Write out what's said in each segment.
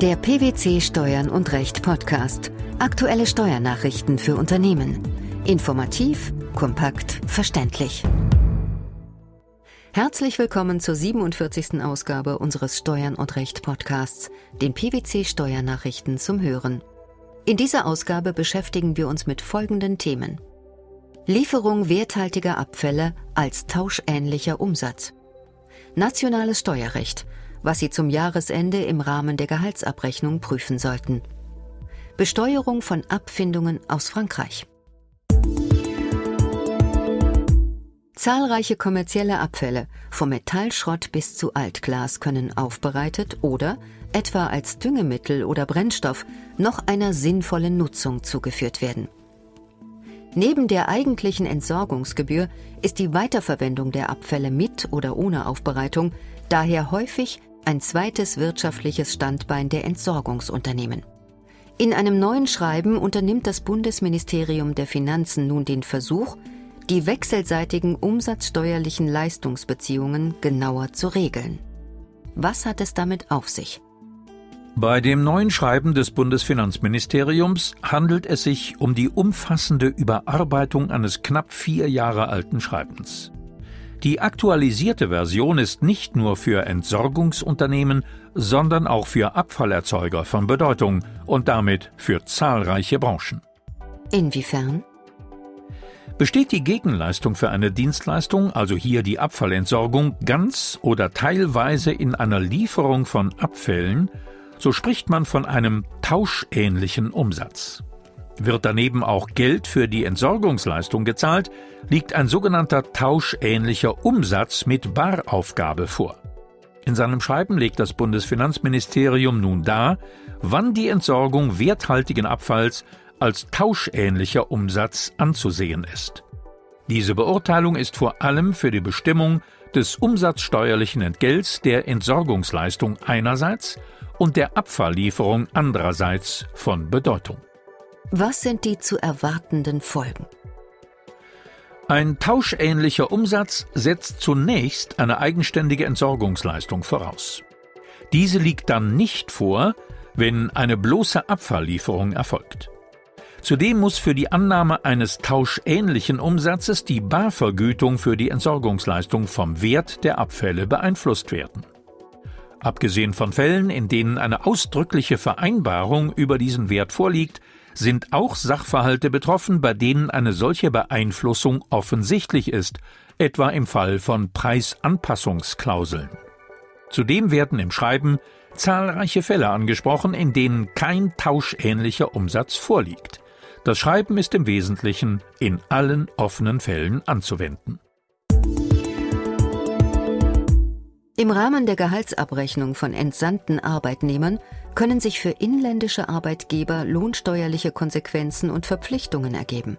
Der PwC Steuern und Recht Podcast. Aktuelle Steuernachrichten für Unternehmen. Informativ, kompakt, verständlich. Herzlich willkommen zur 47. Ausgabe unseres Steuern und Recht Podcasts, den PwC Steuernachrichten zum Hören. In dieser Ausgabe beschäftigen wir uns mit folgenden Themen. Lieferung werthaltiger Abfälle als tauschähnlicher Umsatz. Nationales Steuerrecht – was Sie zum Jahresende im Rahmen der Gehaltsabrechnung prüfen sollten. Besteuerung von Abfindungen aus Frankreich. Zahlreiche kommerzielle Abfälle, vom Metallschrott bis zu Altglas, können aufbereitet oder, etwa als Düngemittel oder Brennstoff, noch einer sinnvollen Nutzung zugeführt werden. Neben der eigentlichen Entsorgungsgebühr ist die Weiterverwendung der Abfälle mit oder ohne Aufbereitung daher häufig ein zweites wirtschaftliches Standbein der Entsorgungsunternehmen. In einem neuen Schreiben unternimmt das Bundesministerium der Finanzen nun den Versuch, die wechselseitigen umsatzsteuerlichen Leistungsbeziehungen genauer zu regeln. Was hat es damit auf sich? Bei dem neuen Schreiben des Bundesfinanzministeriums handelt es sich um die umfassende Überarbeitung eines knapp vier Jahre alten Schreibens. Die aktualisierte Version ist nicht nur für Entsorgungsunternehmen, sondern auch für Abfallerzeuger von Bedeutung und damit für zahlreiche Branchen. Inwiefern? Besteht die Gegenleistung für eine Dienstleistung, also hier die Abfallentsorgung, ganz oder teilweise in einer Lieferung von Abfällen, so spricht man von einem tauschähnlichen Umsatz. Wird daneben auch Geld für die Entsorgungsleistung gezahlt, liegt ein sogenannter tauschähnlicher Umsatz mit Baraufgabe vor. In seinem Schreiben legt das Bundesfinanzministerium nun dar, wann die Entsorgung werthaltigen Abfalls als tauschähnlicher Umsatz anzusehen ist. Diese Beurteilung ist vor allem für die Bestimmung des umsatzsteuerlichen Entgelts der Entsorgungsleistung einerseits und der Abfalllieferung andererseits von Bedeutung. Was sind die zu erwartenden Folgen? Ein tauschähnlicher Umsatz setzt zunächst eine eigenständige Entsorgungsleistung voraus. Diese liegt dann nicht vor, wenn eine bloße Abfalllieferung erfolgt. Zudem muss für die Annahme eines tauschähnlichen Umsatzes die Barvergütung für die Entsorgungsleistung vom Wert der Abfälle beeinflusst werden. Abgesehen von Fällen, in denen eine ausdrückliche Vereinbarung über diesen Wert vorliegt, sind auch Sachverhalte betroffen, bei denen eine solche Beeinflussung offensichtlich ist, etwa im Fall von Preisanpassungsklauseln. Zudem werden im Schreiben zahlreiche Fälle angesprochen, in denen kein tauschähnlicher Umsatz vorliegt. Das Schreiben ist im Wesentlichen in allen offenen Fällen anzuwenden. Im Rahmen der Gehaltsabrechnung von entsandten Arbeitnehmern können sich für inländische Arbeitgeber lohnsteuerliche Konsequenzen und Verpflichtungen ergeben.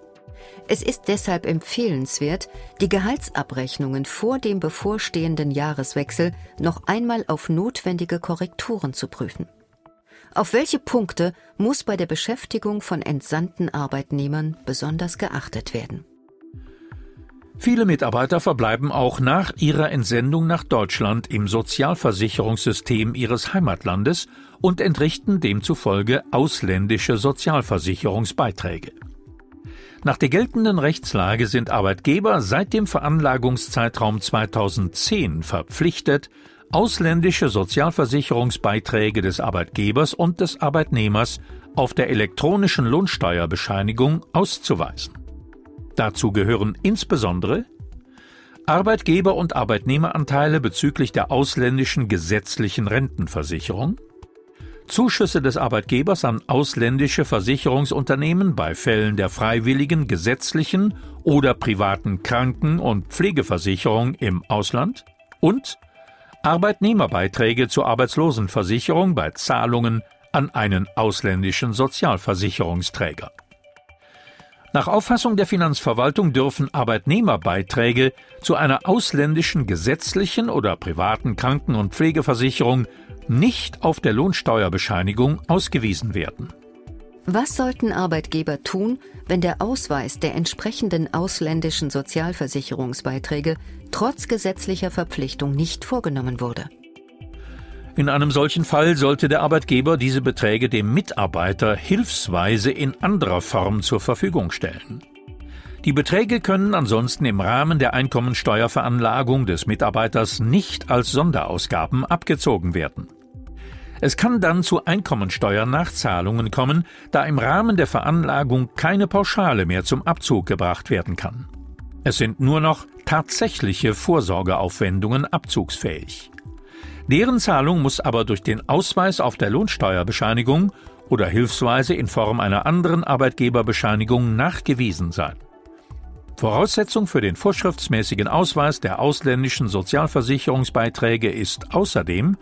Es ist deshalb empfehlenswert, die Gehaltsabrechnungen vor dem bevorstehenden Jahreswechsel noch einmal auf notwendige Korrekturen zu prüfen. Auf welche Punkte muss bei der Beschäftigung von entsandten Arbeitnehmern besonders geachtet werden? Viele Mitarbeiter verbleiben auch nach ihrer Entsendung nach Deutschland im Sozialversicherungssystem ihres Heimatlandes und entrichten demzufolge ausländische Sozialversicherungsbeiträge. Nach der geltenden Rechtslage sind Arbeitgeber seit dem Veranlagungszeitraum 2010 verpflichtet, ausländische Sozialversicherungsbeiträge des Arbeitgebers und des Arbeitnehmers auf der elektronischen Lohnsteuerbescheinigung auszuweisen. Dazu gehören insbesondere Arbeitgeber- und Arbeitnehmeranteile bezüglich der ausländischen gesetzlichen Rentenversicherung, Zuschüsse des Arbeitgebers an ausländische Versicherungsunternehmen bei Fällen der freiwilligen gesetzlichen oder privaten Kranken- und Pflegeversicherung im Ausland und Arbeitnehmerbeiträge zur Arbeitslosenversicherung bei Zahlungen an einen ausländischen Sozialversicherungsträger. Nach Auffassung der Finanzverwaltung dürfen Arbeitnehmerbeiträge zu einer ausländischen gesetzlichen oder privaten Kranken- und Pflegeversicherung nicht auf der Lohnsteuerbescheinigung ausgewiesen werden. Was sollten Arbeitgeber tun, wenn der Ausweis der entsprechenden ausländischen Sozialversicherungsbeiträge trotz gesetzlicher Verpflichtung nicht vorgenommen wurde? In einem solchen Fall sollte der Arbeitgeber diese Beträge dem Mitarbeiter hilfsweise in anderer Form zur Verfügung stellen. Die Beträge können ansonsten im Rahmen der Einkommensteuerveranlagung des Mitarbeiters nicht als Sonderausgaben abgezogen werden. Es kann dann zu Einkommensteuernachzahlungen kommen, da im Rahmen der Veranlagung keine Pauschale mehr zum Abzug gebracht werden kann. Es sind nur noch tatsächliche Vorsorgeaufwendungen abzugsfähig. Deren Zahlung muss aber durch den Ausweis auf der Lohnsteuerbescheinigung oder hilfsweise in Form einer anderen Arbeitgeberbescheinigung nachgewiesen sein. Voraussetzung für den vorschriftsmäßigen Ausweis der ausländischen Sozialversicherungsbeiträge ist außerdem,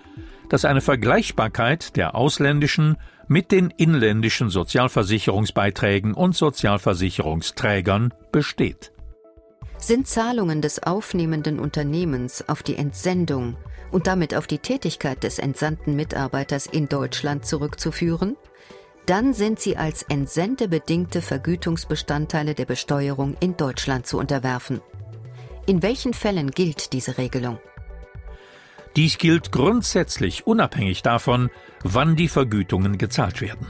dass eine Vergleichbarkeit der ausländischen mit den inländischen Sozialversicherungsbeiträgen und Sozialversicherungsträgern besteht. Sind Zahlungen des aufnehmenden Unternehmens auf die Entsendung und damit auf die Tätigkeit des entsandten Mitarbeiters in Deutschland zurückzuführen, dann sind sie als entsendebedingte Vergütungsbestandteile der Besteuerung in Deutschland zu unterwerfen. In welchen Fällen gilt diese Regelung? Dies gilt grundsätzlich unabhängig davon, wann die Vergütungen gezahlt werden.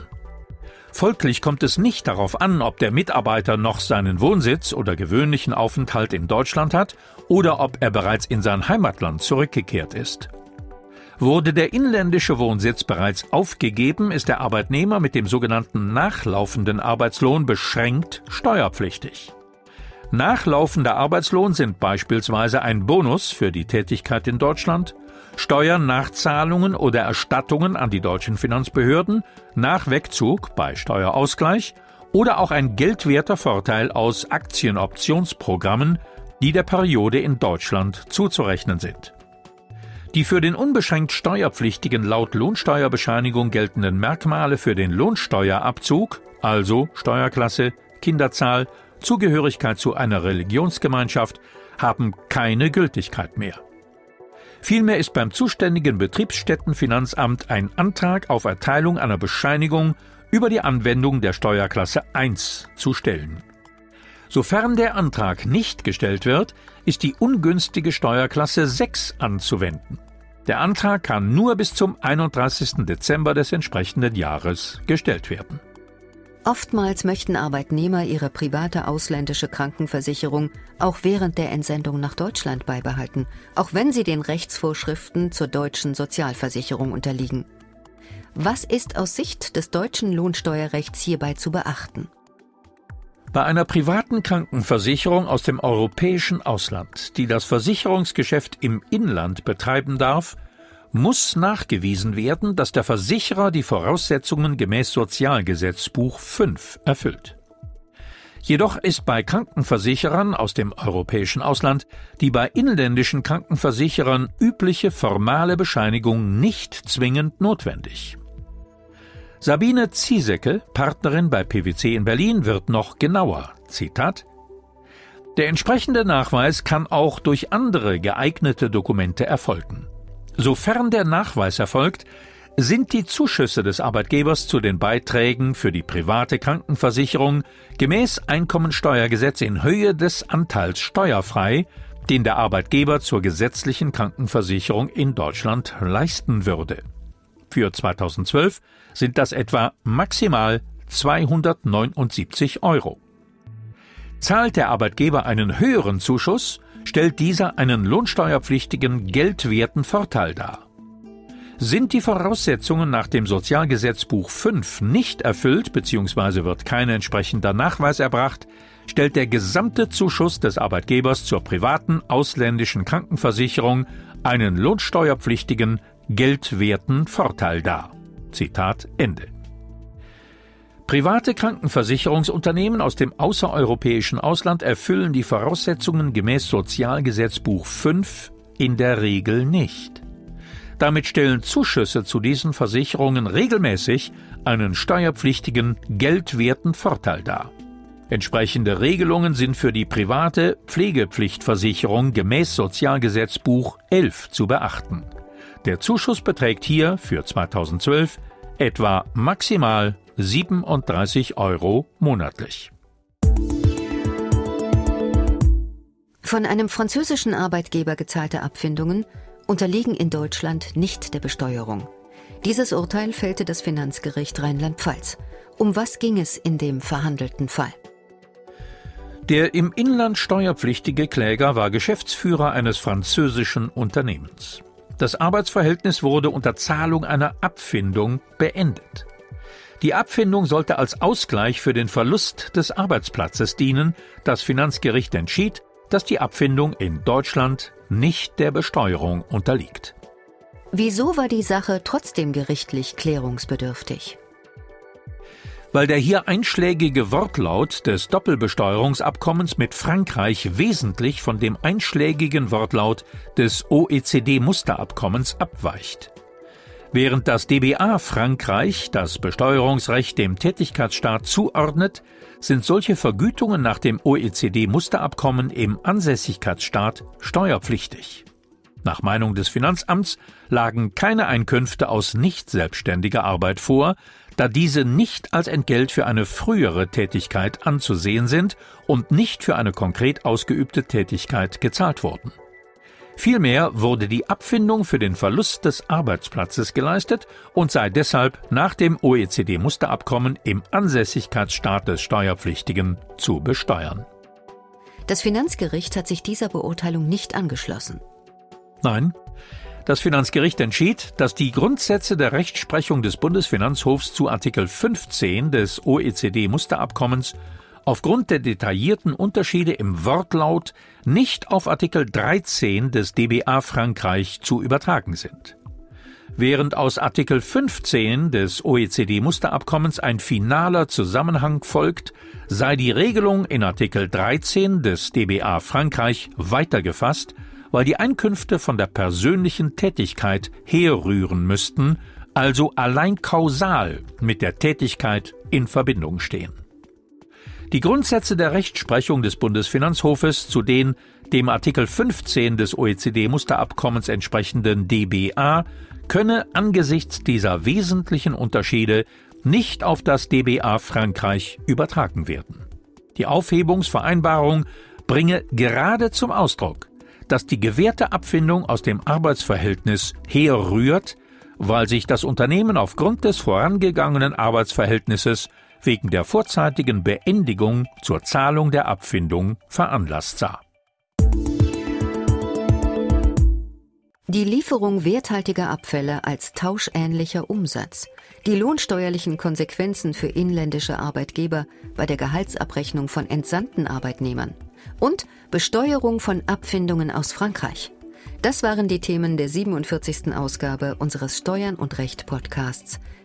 Folglich kommt es nicht darauf an, ob der Mitarbeiter noch seinen Wohnsitz oder gewöhnlichen Aufenthalt in Deutschland hat oder ob er bereits in sein Heimatland zurückgekehrt ist. Wurde der inländische Wohnsitz bereits aufgegeben, ist der Arbeitnehmer mit dem sogenannten nachlaufenden Arbeitslohn beschränkt steuerpflichtig. Nachlaufender Arbeitslohn sind beispielsweise ein Bonus für die Tätigkeit in Deutschland, Steuernachzahlungen oder Erstattungen an die deutschen Finanzbehörden nach Wegzug bei Steuerausgleich oder auch ein geldwerter Vorteil aus Aktienoptionsprogrammen, die der Periode in Deutschland zuzurechnen sind. Die für den unbeschränkt Steuerpflichtigen laut Lohnsteuerbescheinigung geltenden Merkmale für den Lohnsteuerabzug, also Steuerklasse, Kinderzahl, Zugehörigkeit zu einer Religionsgemeinschaft, haben keine Gültigkeit mehr. Vielmehr ist beim zuständigen Betriebsstättenfinanzamt ein Antrag auf Erteilung einer Bescheinigung über die Anwendung der Steuerklasse 1 zu stellen. Sofern der Antrag nicht gestellt wird, ist die ungünstige Steuerklasse 6 anzuwenden. Der Antrag kann nur bis zum 31. Dezember des entsprechenden Jahres gestellt werden. Oftmals möchten Arbeitnehmer ihre private ausländische Krankenversicherung auch während der Entsendung nach Deutschland beibehalten, auch wenn sie den Rechtsvorschriften zur deutschen Sozialversicherung unterliegen. Was ist aus Sicht des deutschen Lohnsteuerrechts hierbei zu beachten? Bei einer privaten Krankenversicherung aus dem europäischen Ausland, die das Versicherungsgeschäft im Inland betreiben darf, muss nachgewiesen werden, dass der Versicherer die Voraussetzungen gemäß Sozialgesetzbuch 5 erfüllt. Jedoch ist bei Krankenversicherern aus dem europäischen Ausland die bei inländischen Krankenversicherern übliche formale Bescheinigung nicht zwingend notwendig. Sabine Ziesecke, Partnerin bei PwC in Berlin, wird noch genauer. Zitat Der entsprechende Nachweis kann auch durch andere geeignete Dokumente erfolgen. Sofern der Nachweis erfolgt, sind die Zuschüsse des Arbeitgebers zu den Beiträgen für die private Krankenversicherung gemäß Einkommensteuergesetz in Höhe des Anteils steuerfrei, den der Arbeitgeber zur gesetzlichen Krankenversicherung in Deutschland leisten würde. Für 2012 sind das etwa maximal 279 Euro. Zahlt der Arbeitgeber einen höheren Zuschuss, stellt dieser einen lohnsteuerpflichtigen geldwerten Vorteil dar. Sind die Voraussetzungen nach dem Sozialgesetzbuch 5 nicht erfüllt bzw. wird kein entsprechender Nachweis erbracht, stellt der gesamte Zuschuss des Arbeitgebers zur privaten ausländischen Krankenversicherung einen lohnsteuerpflichtigen geldwerten Vorteil dar. Zitat Ende. Private Krankenversicherungsunternehmen aus dem außereuropäischen Ausland erfüllen die Voraussetzungen gemäß Sozialgesetzbuch 5 in der Regel nicht. Damit stellen Zuschüsse zu diesen Versicherungen regelmäßig einen steuerpflichtigen, geldwerten Vorteil dar. Entsprechende Regelungen sind für die private Pflegepflichtversicherung gemäß Sozialgesetzbuch 11 zu beachten. Der Zuschuss beträgt hier für 2012 etwa maximal 37 Euro monatlich. Von einem französischen Arbeitgeber gezahlte Abfindungen unterliegen in Deutschland nicht der Besteuerung. Dieses Urteil fällte das Finanzgericht Rheinland-Pfalz. Um was ging es in dem verhandelten Fall? Der im Inland steuerpflichtige Kläger war Geschäftsführer eines französischen Unternehmens. Das Arbeitsverhältnis wurde unter Zahlung einer Abfindung beendet. Die Abfindung sollte als Ausgleich für den Verlust des Arbeitsplatzes dienen. Das Finanzgericht entschied, dass die Abfindung in Deutschland nicht der Besteuerung unterliegt. Wieso war die Sache trotzdem gerichtlich klärungsbedürftig? Weil der hier einschlägige Wortlaut des Doppelbesteuerungsabkommens mit Frankreich wesentlich von dem einschlägigen Wortlaut des OECD-Musterabkommens abweicht. Während das DBA Frankreich das Besteuerungsrecht dem Tätigkeitsstaat zuordnet, sind solche Vergütungen nach dem OECD-Musterabkommen im Ansässigkeitsstaat steuerpflichtig. Nach Meinung des Finanzamts lagen keine Einkünfte aus nicht selbstständiger Arbeit vor, da diese nicht als Entgelt für eine frühere Tätigkeit anzusehen sind und nicht für eine konkret ausgeübte Tätigkeit gezahlt wurden. Vielmehr wurde die Abfindung für den Verlust des Arbeitsplatzes geleistet und sei deshalb nach dem OECD-Musterabkommen im Ansässigkeitsstaat des Steuerpflichtigen zu besteuern. Das Finanzgericht hat sich dieser Beurteilung nicht angeschlossen. Nein, das Finanzgericht entschied, dass die Grundsätze der Rechtsprechung des Bundesfinanzhofs zu Artikel 15 des OECD-Musterabkommens aufgrund der detaillierten Unterschiede im Wortlaut nicht auf Artikel 13 des DBA Frankreich zu übertragen sind. Während aus Artikel 15 des OECD-Musterabkommens ein finaler Zusammenhang folgt, sei die Regelung in Artikel 13 des DBA Frankreich weitergefasst, weil die Einkünfte von der persönlichen Tätigkeit herrühren müssten, also allein kausal mit der Tätigkeit in Verbindung stehen. Die Grundsätze der Rechtsprechung des Bundesfinanzhofes zu den dem Artikel 15 des OECD-Musterabkommens entsprechenden DBA könne angesichts dieser wesentlichen Unterschiede nicht auf das DBA Frankreich übertragen werden. Die Aufhebungsvereinbarung bringe gerade zum Ausdruck, dass die gewährte Abfindung aus dem Arbeitsverhältnis herrührt, weil sich das Unternehmen aufgrund des vorangegangenen Arbeitsverhältnisses wegen der vorzeitigen Beendigung zur Zahlung der Abfindung veranlasst sah. Die Lieferung werthaltiger Abfälle als tauschähnlicher Umsatz, die lohnsteuerlichen Konsequenzen für inländische Arbeitgeber bei der Gehaltsabrechnung von entsandten Arbeitnehmern und Besteuerung von Abfindungen aus Frankreich. Das waren die Themen der 47. Ausgabe unseres Steuern und Recht Podcasts,